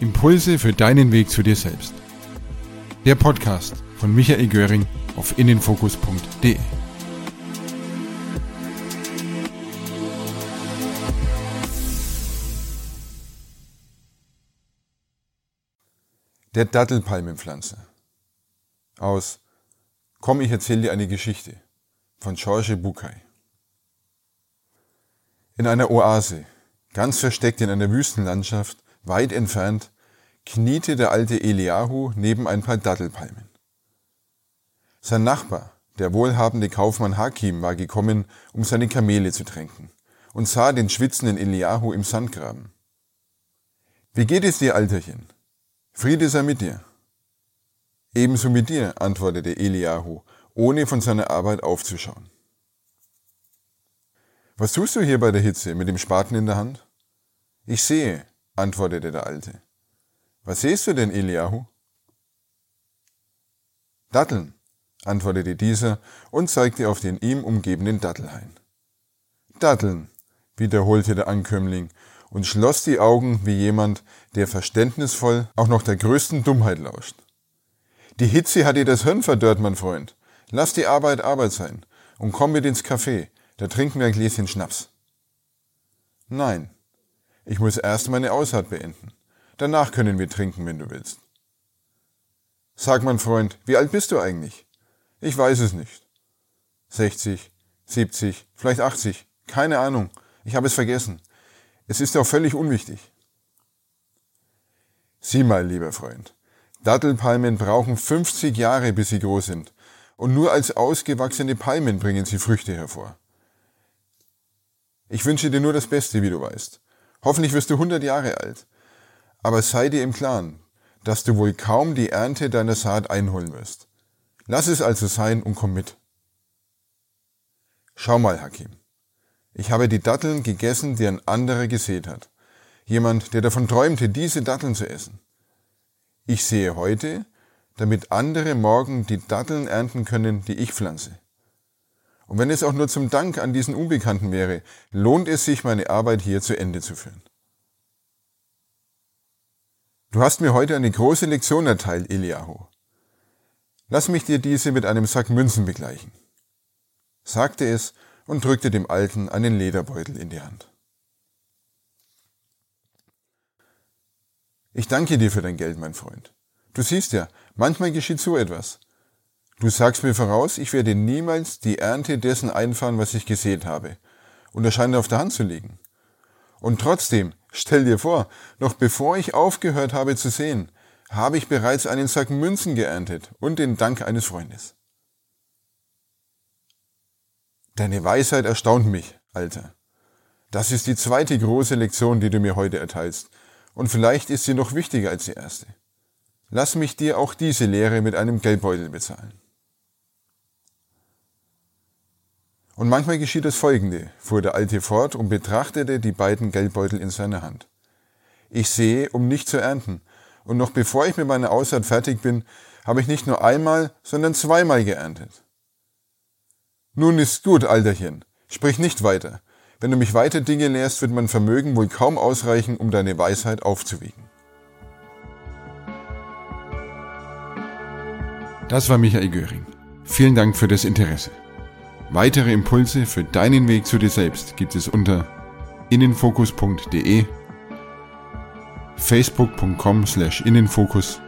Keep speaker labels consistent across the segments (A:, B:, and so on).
A: Impulse für deinen Weg zu dir selbst. Der Podcast von Michael Göring auf innenfokus.de.
B: Der Dattelpalmenpflanzer aus Komm, ich erzähle dir eine Geschichte von George Bucay. In einer Oase, ganz versteckt in einer Wüstenlandschaft, weit entfernt, kniete der alte Eliahu neben ein paar Dattelpalmen. Sein Nachbar, der wohlhabende Kaufmann Hakim, war gekommen, um seine Kamele zu tränken, und sah den schwitzenden Eliahu im Sand graben. Wie geht es dir, Alterchen? Friede sei mit dir. Ebenso mit dir, antwortete Eliahu, ohne von seiner Arbeit aufzuschauen. Was tust du hier bei der Hitze mit dem Spaten in der Hand? Ich sehe, antwortete der Alte. Was siehst du denn, Eliahu? Datteln, antwortete dieser und zeigte auf den ihm umgebenden Dattelhain. Datteln, wiederholte der Ankömmling und schloss die Augen wie jemand, der verständnisvoll auch noch der größten Dummheit lauscht. Die Hitze hat dir das Hirn verdörrt, mein Freund. Lass die Arbeit Arbeit sein und komm mit ins Café, da trinken wir ein Gläschen Schnaps. Nein, ich muss erst meine Aussaat beenden. Danach können wir trinken, wenn du willst. Sag, mein Freund, wie alt bist du eigentlich? Ich weiß es nicht. 60, 70, vielleicht 80, keine Ahnung. Ich habe es vergessen. Es ist auch völlig unwichtig. Sieh mal, lieber Freund. Dattelpalmen brauchen 50 Jahre, bis sie groß sind. Und nur als ausgewachsene Palmen bringen sie Früchte hervor. Ich wünsche dir nur das Beste, wie du weißt. Hoffentlich wirst du 100 Jahre alt. Aber sei dir im Klaren, dass du wohl kaum die Ernte deiner Saat einholen wirst. Lass es also sein und komm mit. Schau mal, Hakim. Ich habe die Datteln gegessen, die ein anderer gesät hat. Jemand, der davon träumte, diese Datteln zu essen. Ich sehe heute, damit andere morgen die Datteln ernten können, die ich pflanze. Und wenn es auch nur zum Dank an diesen Unbekannten wäre, lohnt es sich, meine Arbeit hier zu Ende zu führen. Du hast mir heute eine große Lektion erteilt, Eliahu. Lass mich dir diese mit einem Sack Münzen begleichen, sagte es und drückte dem Alten einen Lederbeutel in die Hand. Ich danke dir für dein Geld, mein Freund. Du siehst ja, manchmal geschieht so etwas. Du sagst mir voraus, ich werde niemals die Ernte dessen einfahren, was ich gesät habe. Und er scheint auf der Hand zu liegen. Und trotzdem, stell dir vor, noch bevor ich aufgehört habe zu sehen, habe ich bereits einen Sack Münzen geerntet und den Dank eines Freundes. Deine Weisheit erstaunt mich, Alter. Das ist die zweite große Lektion, die du mir heute erteilst. Und vielleicht ist sie noch wichtiger als die erste. Lass mich dir auch diese Lehre mit einem Geldbeutel bezahlen. Und manchmal geschieht das Folgende, fuhr der Alte fort und betrachtete die beiden Geldbeutel in seiner Hand. Ich sehe, um nicht zu ernten, und noch bevor ich mit meiner Aussaat fertig bin, habe ich nicht nur einmal, sondern zweimal geerntet. Nun ist gut, Alterchen, sprich nicht weiter. Wenn du mich weiter Dinge lehrst, wird mein Vermögen wohl kaum ausreichen, um deine Weisheit aufzuwiegen.
A: Das war Michael Göring. Vielen Dank für das Interesse. Weitere Impulse für deinen Weg zu dir selbst gibt es unter innenfokus.de, facebook.com slash innenfokus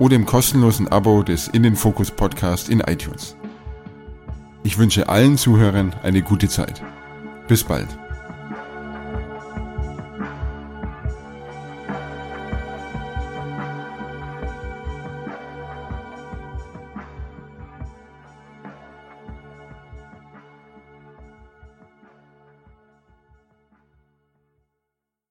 A: oder im kostenlosen Abo des Innenfokus Podcast in iTunes. Ich wünsche allen Zuhörern eine gute Zeit. Bis bald.